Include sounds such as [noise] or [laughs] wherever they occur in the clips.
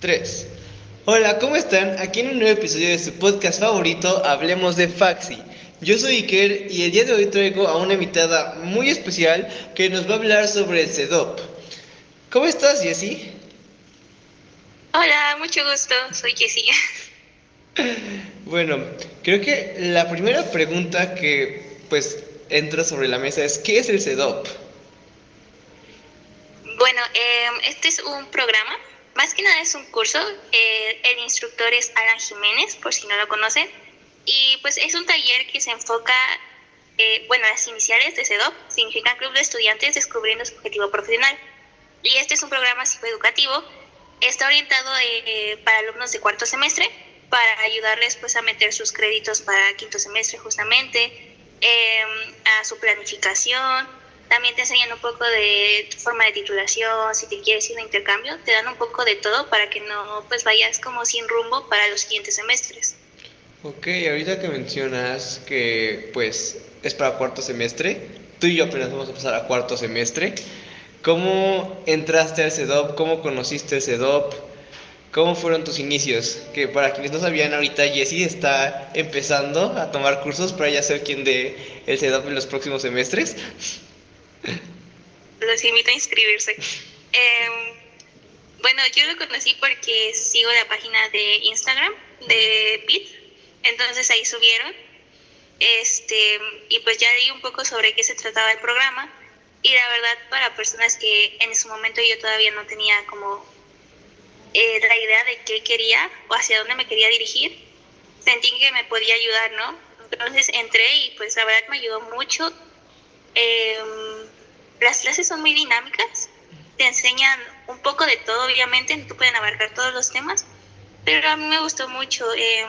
3. Hola, ¿cómo están? Aquí en un nuevo episodio de su podcast favorito, Hablemos de Faxi. Yo soy Iker y el día de hoy traigo a una invitada muy especial que nos va a hablar sobre el CEDOP. ¿Cómo estás, Jessie? Hola, mucho gusto, soy Jessie. [laughs] Bueno, creo que la primera pregunta que pues entra sobre la mesa es ¿qué es el CEDOP? Bueno, eh, este es un programa más que nada es un curso, eh, el instructor es Alan Jiménez, por si no lo conocen, y pues es un taller que se enfoca, eh, bueno, las iniciales de CEDOP significan Club de Estudiantes Descubriendo su Objetivo Profesional. Y este es un programa psicoeducativo, está orientado eh, para alumnos de cuarto semestre, para ayudarles pues a meter sus créditos para quinto semestre justamente, a su planificación, también te enseñan un poco de tu forma de titulación, si te quieres ir de intercambio, te dan un poco de todo para que no pues vayas como sin rumbo para los siguientes semestres. Ok, ahorita que mencionas que pues es para cuarto semestre, tú y yo apenas vamos a pasar a cuarto semestre. ¿Cómo entraste al CEDOP? ¿Cómo conociste el CEDOP? ¿Cómo fueron tus inicios? Que para quienes no sabían, ahorita Jessie está empezando a tomar cursos para ya ser quien de el CEDOP en los próximos semestres. Los invito a inscribirse. Em, bueno, yo lo conocí porque sigo la página de Instagram de PIT, entonces ahí subieron. Este, y pues ya leí un poco sobre qué se trataba el programa. Y la verdad, para personas que en ese momento yo todavía no tenía como eh, la idea de qué quería o hacia dónde me quería dirigir, sentí que me podía ayudar, ¿no? Entonces entré y pues la verdad me ayudó mucho. Eh, las clases son muy dinámicas, te enseñan un poco de todo, obviamente, no pueden abarcar todos los temas, pero a mí me gustó mucho. Eh,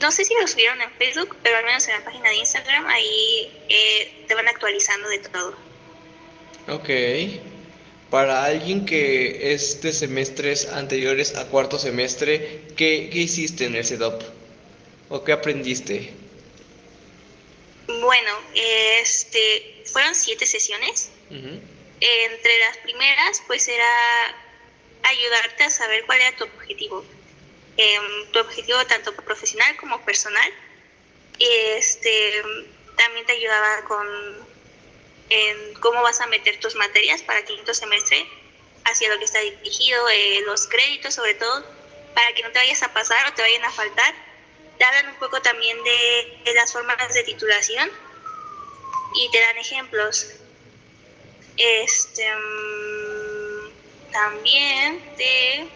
no sé si lo subieron en Facebook, pero al menos en la página de Instagram, ahí eh, te van actualizando de todo. Ok. Para alguien que es de semestres anteriores a cuarto semestre, ¿qué, qué hiciste en el CEDOP? ¿O qué aprendiste? Bueno, este, fueron siete sesiones. Entre las primeras, pues era ayudarte a saber cuál era tu objetivo. Em, tu objetivo tanto profesional como personal. Este, también te ayudaba con en cómo vas a meter tus materias para quinto semestre hacia lo que está dirigido, eh, los créditos sobre todo, para que no te vayas a pasar o te vayan a faltar te hablan un poco también de, las formas de titulación y te dan ejemplos. Este, mm, también te,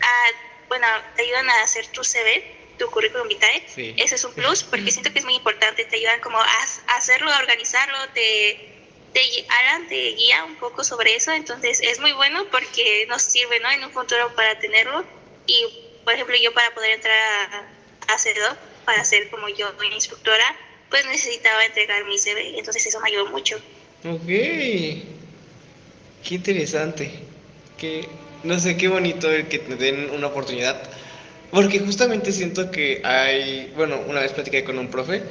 ah, bueno, te ayudan a hacer tu CV, tu currículum vitae. Ese es un plus porque siento que es muy importante. Te ayudan como a, hacerlo, a organizarlo, te, te, Alan te guía un poco sobre eso. Entonces es muy bueno porque nos sirve ¿no? en un futuro para tenerlo. Y, por ejemplo, yo para poder entrar a hacerlo para ser como yo instructora, pues necesitaba entregar mi CV, entonces eso me ayudó mucho. Ok, qué interesante, que no sé, qué bonito el que te den una oportunidad, porque justamente siento que hay, bueno, una vez platicé con un profe,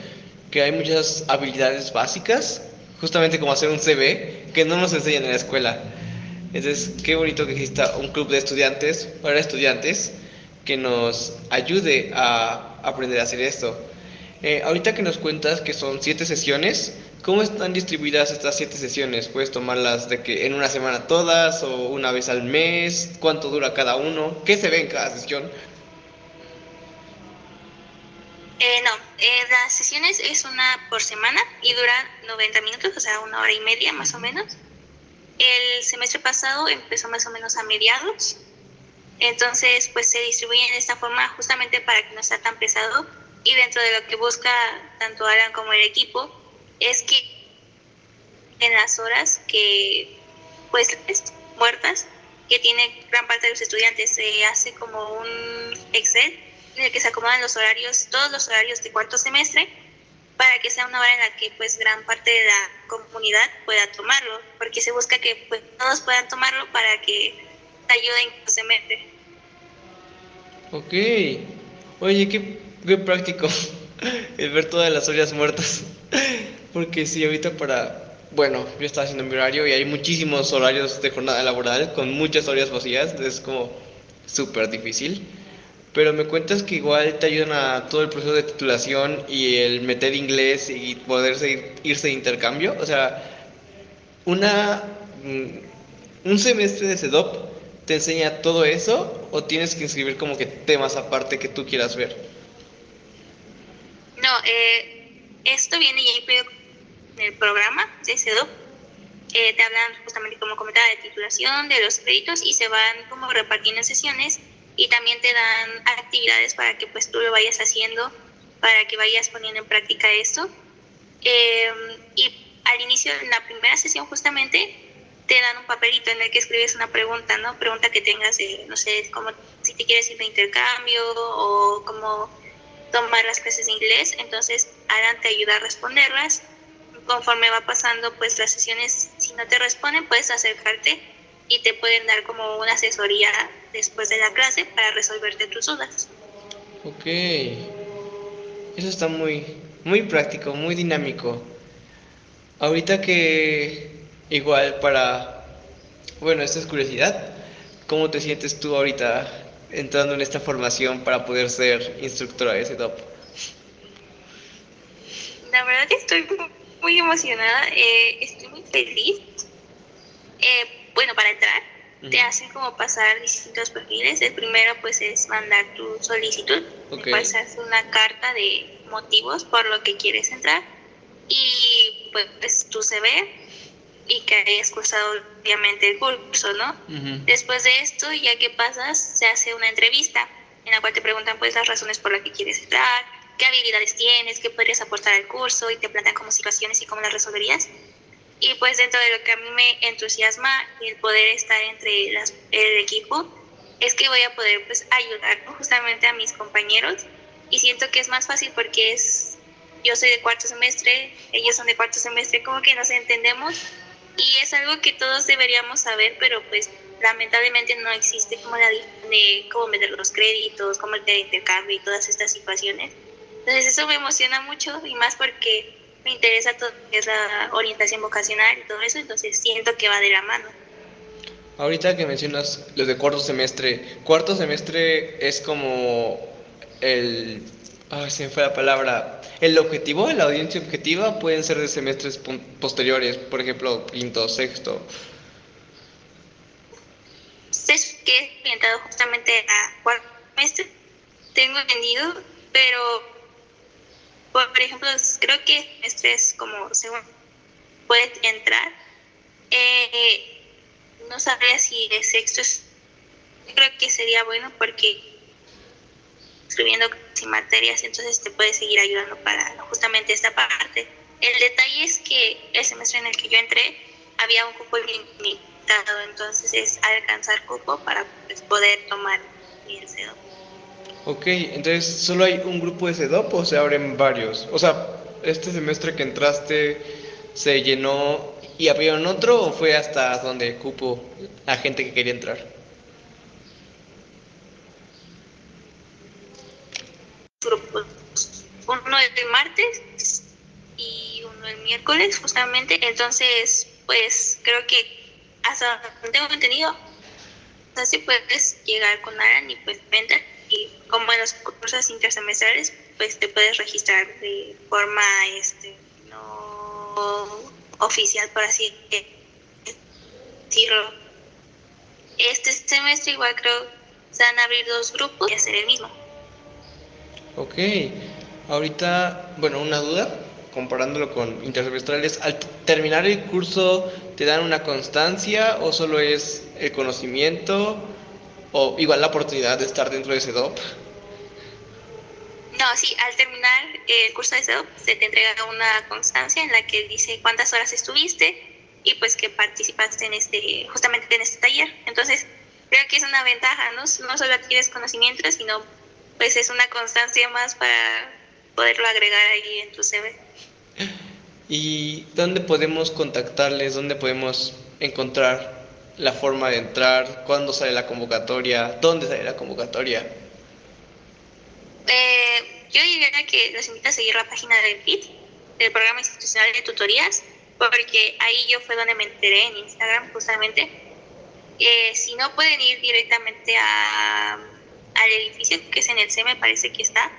que hay muchas habilidades básicas, justamente como hacer un CV, que no nos enseñan en la escuela. Entonces, qué bonito que exista un club de estudiantes para estudiantes que nos ayude a aprender a hacer esto. Eh, ahorita que nos cuentas que son siete sesiones, ¿cómo están distribuidas estas siete sesiones? ¿Puedes tomarlas de que en una semana todas o una vez al mes? ¿Cuánto dura cada uno? ¿Qué se ve en cada sesión? Eh, no, eh, las sesiones es una por semana y duran 90 minutos, o sea, una hora y media más o menos. El semestre pasado empezó más o menos a mediados entonces, pues se distribuyen de esta forma justamente para que no sea tan pesado. Y dentro de lo que busca tanto Alan como el equipo es que en las horas que pues muertas que tiene gran parte de los estudiantes se hace como un Excel en el que se acomodan los horarios, todos los horarios de cuarto semestre para que sea una hora en la que pues gran parte de la comunidad pueda tomarlo, porque se busca que pues, todos puedan tomarlo para que te ayuden se mete. Ok. Oye, qué, práctico [laughs] el ver todas las ollas muertas. Porque sí, ahorita para bueno, yo estaba haciendo mi horario y hay muchísimos horarios de jornada laboral con muchas horas vacías, es como súper difícil. Pero me cuentas que igual te ayudan a todo el proceso de titulación y el meter inglés y poder irse de intercambio. O sea, una, mm, un semestre de CEDOP te enseña todo eso o tienes que inscribir como que temas aparte que tú quieras ver? No, eh, esto viene ya incluido en el programa de CEDOP. Eh, te hablan justamente, como comentaba, de titulación, de los créditos y se van como repartiendo en sesiones y también te dan actividades para que pues tú lo vayas haciendo, para que vayas poniendo en práctica esto. Eh, y al inicio, en la primera sesión justamente, te dan un papelito en el que escribes una pregunta, ¿no? Pregunta que tengas, no sé, como si te quieres ir de intercambio o cómo tomar las clases de inglés. Entonces, Alan te ayuda a responderlas. Conforme va pasando, pues las sesiones, si no te responden, puedes acercarte y te pueden dar como una asesoría después de la clase para resolverte tus dudas. Ok. Eso está muy, muy práctico, muy dinámico. Ahorita que igual para, bueno, esta es curiosidad, ¿cómo te sientes tú ahorita entrando en esta formación para poder ser instructora de top La verdad que estoy muy emocionada, eh, estoy muy feliz. Eh, bueno, para entrar, te hacen como pasar distintos perfiles. El primero pues es mandar tu solicitud, okay. hacer una carta de motivos por lo que quieres entrar y pues, pues tu CV y que hayas cursado obviamente el curso, ¿no? Después de esto, ya que pasas, se hace una entrevista en la cual te preguntan pues las razones por las que quieres entrar, qué habilidades tienes, qué podrías aportar al curso y te plantean como situaciones y cómo las resolverías. Y pues dentro de lo que a mí me entusiasma el poder estar entre las, el equipo es que voy a poder pues ayudar justamente a mis compañeros y siento que es más fácil porque es yo soy de cuarto semestre, ellos son de cuarto semestre, como que nos entendemos y es algo que todos deberíamos saber, pero pues lamentablemente no existe como la de cómo meter los créditos, cómo el intercambio y todas estas situaciones. Entonces eso me emociona mucho y más porque me interesa todo que es la orientación vocacional y todo eso, entonces siento que va de la mano. Ahorita que mencionas los de cuarto semestre, cuarto semestre es como el Ay, se me fue la palabra. El objetivo, la audiencia objetiva pueden ser de semestres posteriores, por ejemplo, quinto, sexto. Es que he orientado justamente a cuarto semestre, tengo entendido, pero por, ejemplo, creo que semestres como segundo puede entrar. Eh, no sabría si de sexto es, creo que sería bueno porque escribiendo sin materias, entonces te puede seguir ayudando para justamente esta parte. El detalle es que el semestre en el que yo entré había un cupo limitado, entonces es alcanzar cupo para pues, poder tomar el CEDOP. Ok, entonces solo hay un grupo de CEDOP o se abren varios. O sea, este semestre que entraste se llenó y abrieron otro o fue hasta donde cupo la gente que quería entrar. grupos, uno el martes y uno el miércoles justamente, entonces pues creo que hasta tengo entendido, así puedes llegar con Aran y pues vender y como en los cursos intersemestrales pues te puedes registrar de forma este no oficial por así decirlo. Este semestre igual creo se van a abrir dos grupos y hacer el mismo. Ok, ahorita, bueno, una duda, comparándolo con intersemestrales, al terminar el curso, ¿te dan una constancia o solo es el conocimiento o igual la oportunidad de estar dentro de ese DOP? No, sí, al terminar el curso de CEDOP se te entrega una constancia en la que dice cuántas horas estuviste y pues que participaste en este, justamente en este taller. Entonces, creo que es una ventaja, ¿no? No solo adquieres conocimiento, sino pues es una constancia más para poderlo agregar ahí en tu CV. ¿Y dónde podemos contactarles? ¿Dónde podemos encontrar la forma de entrar? ¿Cuándo sale la convocatoria? ¿Dónde sale la convocatoria? Eh, yo diría que los invito a seguir la página del PIT, del Programa Institucional de Tutorías, porque ahí yo fue donde me enteré en Instagram justamente. Eh, si no pueden ir directamente a, al edificio que es en el C, me parece que está.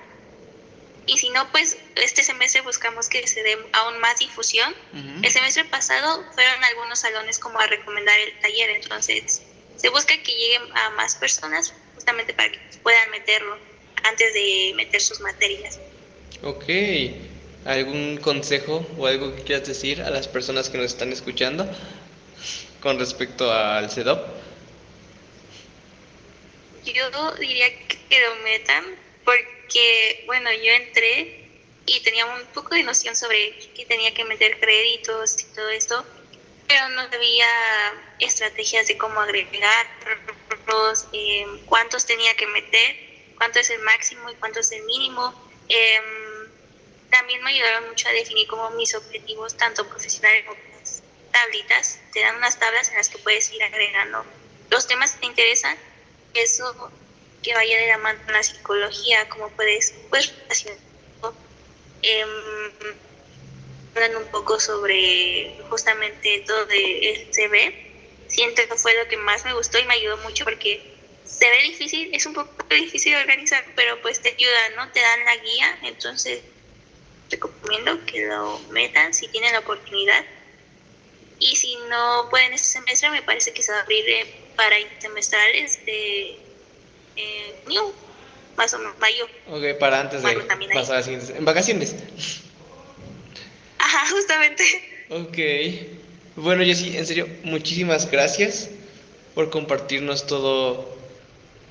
Y si no, pues este semestre buscamos que se dé aún más difusión. El semestre pasado fueron algunos salones como a recomendar el taller, entonces se busca que lleguen a más personas justamente para que puedan meterlo antes de meter sus materias. Ok. ¿Algún consejo o algo que quieras decir a las personas que nos están escuchando con respecto al CEDOP? Yo diría que lo metan porque, bueno, yo entré y tenía un poco de noción sobre que tenía que meter créditos y todo esto, pero no había estrategias de cómo agregarlos, eh, cuántos tenía que meter, cuánto es el máximo y cuánto es el mínimo. Eh, también me ayudaron mucho a definir como mis objetivos, tanto profesionales como tablitas. Te dan unas tablas en las que puedes ir agregando los temas que te interesan. Eso que vaya de la mano la psicología, como puedes, pues, eh, un poco sobre justamente todo de CV. Siento que fue lo que más me gustó y me ayudó mucho porque se ve difícil, es un poco difícil de organizar, pero pues te ayudan, ¿no? Te dan la guía, entonces recomiendo que lo metan si tienen la oportunidad. Y si no pueden este semestre, me parece que se va a abrir eh, para semestrales de eh, New, más o menos mayo. Ok, para antes de pasar a siguientes. En vacaciones. Ajá, justamente. Ok. Bueno, Jessy, en serio, muchísimas gracias por compartirnos todo,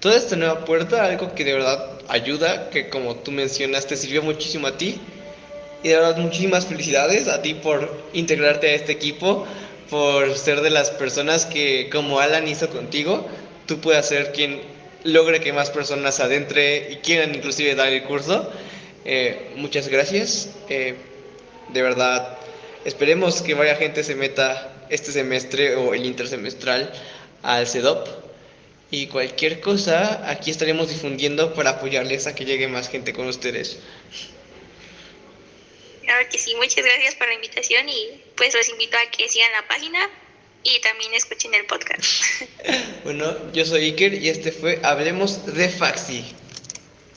toda esta nueva puerta, algo que de verdad ayuda, que como tú mencionaste, sirvió muchísimo a ti y de verdad, muchísimas felicidades a ti por integrarte a este equipo, por ser de las personas que, como Alan hizo contigo, tú puedas ser quien logre que más personas adentre y quieran inclusive dar el curso. Eh, muchas gracias. Eh, de verdad, esperemos que vaya gente se meta este semestre o el intersemestral al CEDOP. Y cualquier cosa, aquí estaremos difundiendo para apoyarles a que llegue más gente con ustedes. Claro que sí, muchas gracias por la invitación y pues los invito a que sigan la página y también escuchen el podcast. [laughs] bueno, yo soy Iker y este fue Hablemos de Faxi.